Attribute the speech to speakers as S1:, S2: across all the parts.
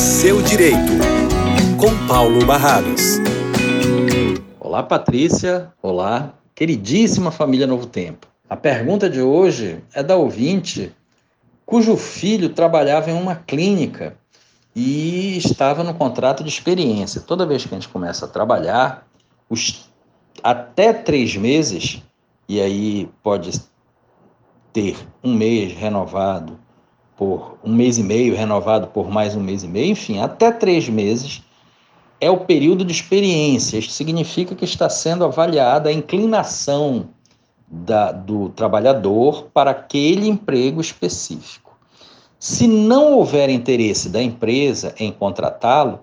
S1: seu direito, com Paulo Barradas.
S2: Olá, Patrícia. Olá, queridíssima família Novo Tempo. A pergunta de hoje é da ouvinte cujo filho trabalhava em uma clínica e estava no contrato de experiência. Toda vez que a gente começa a trabalhar, os até três meses, e aí pode ter um mês renovado por um mês e meio, renovado por mais um mês e meio, enfim, até três meses é o período de experiência. Isso significa que está sendo avaliada a inclinação da, do trabalhador para aquele emprego específico. Se não houver interesse da empresa em contratá-lo,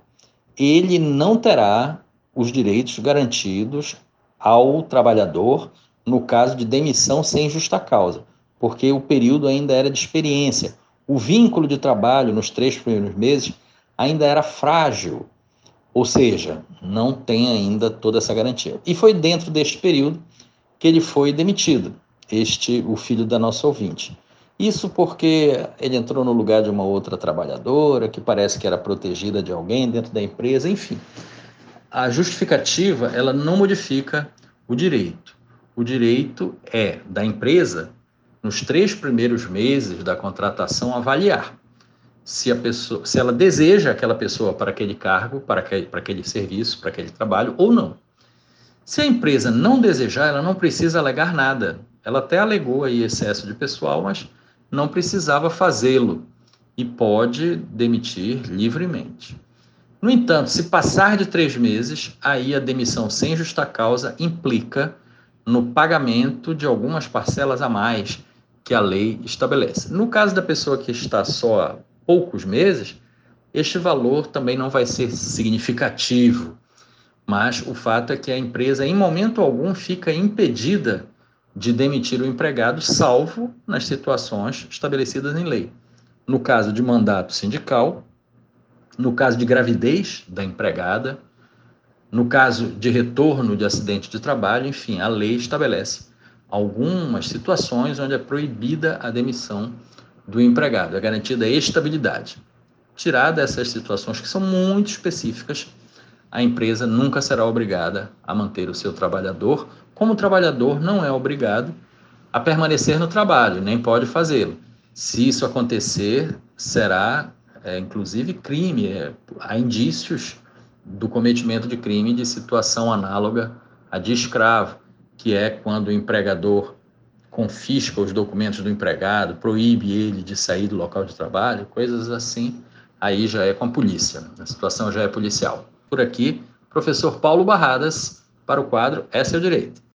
S2: ele não terá os direitos garantidos ao trabalhador no caso de demissão sem justa causa, porque o período ainda era de experiência. O vínculo de trabalho nos três primeiros meses ainda era frágil, ou seja, não tem ainda toda essa garantia. E foi dentro deste período que ele foi demitido, este o filho da nossa ouvinte. Isso porque ele entrou no lugar de uma outra trabalhadora que parece que era protegida de alguém dentro da empresa, enfim a justificativa ela não modifica o direito. O direito é da empresa, nos três primeiros meses da contratação, avaliar se, a pessoa, se ela deseja aquela pessoa para aquele cargo, para aquele, para aquele serviço, para aquele trabalho ou não. Se a empresa não desejar, ela não precisa alegar nada. Ela até alegou aí excesso de pessoal, mas não precisava fazê-lo e pode demitir livremente. No entanto, se passar de três meses, aí a demissão sem justa causa implica no pagamento de algumas parcelas a mais que a lei estabelece. No caso da pessoa que está só há poucos meses, este valor também não vai ser significativo, mas o fato é que a empresa, em momento algum, fica impedida de demitir o empregado, salvo nas situações estabelecidas em lei. No caso de mandato sindical, no caso de gravidez da empregada, no caso de retorno de acidente de trabalho, enfim, a lei estabelece algumas situações onde é proibida a demissão do empregado, é garantida a estabilidade. Tirada essas situações que são muito específicas, a empresa nunca será obrigada a manter o seu trabalhador, como o trabalhador não é obrigado a permanecer no trabalho, nem pode fazê-lo. Se isso acontecer, será é, inclusive crime, é, há indícios do cometimento de crime de situação análoga a de escravo, que é quando o empregador confisca os documentos do empregado, proíbe ele de sair do local de trabalho, coisas assim, aí já é com a polícia, a situação já é policial. Por aqui, professor Paulo Barradas, para o quadro É Seu Direito.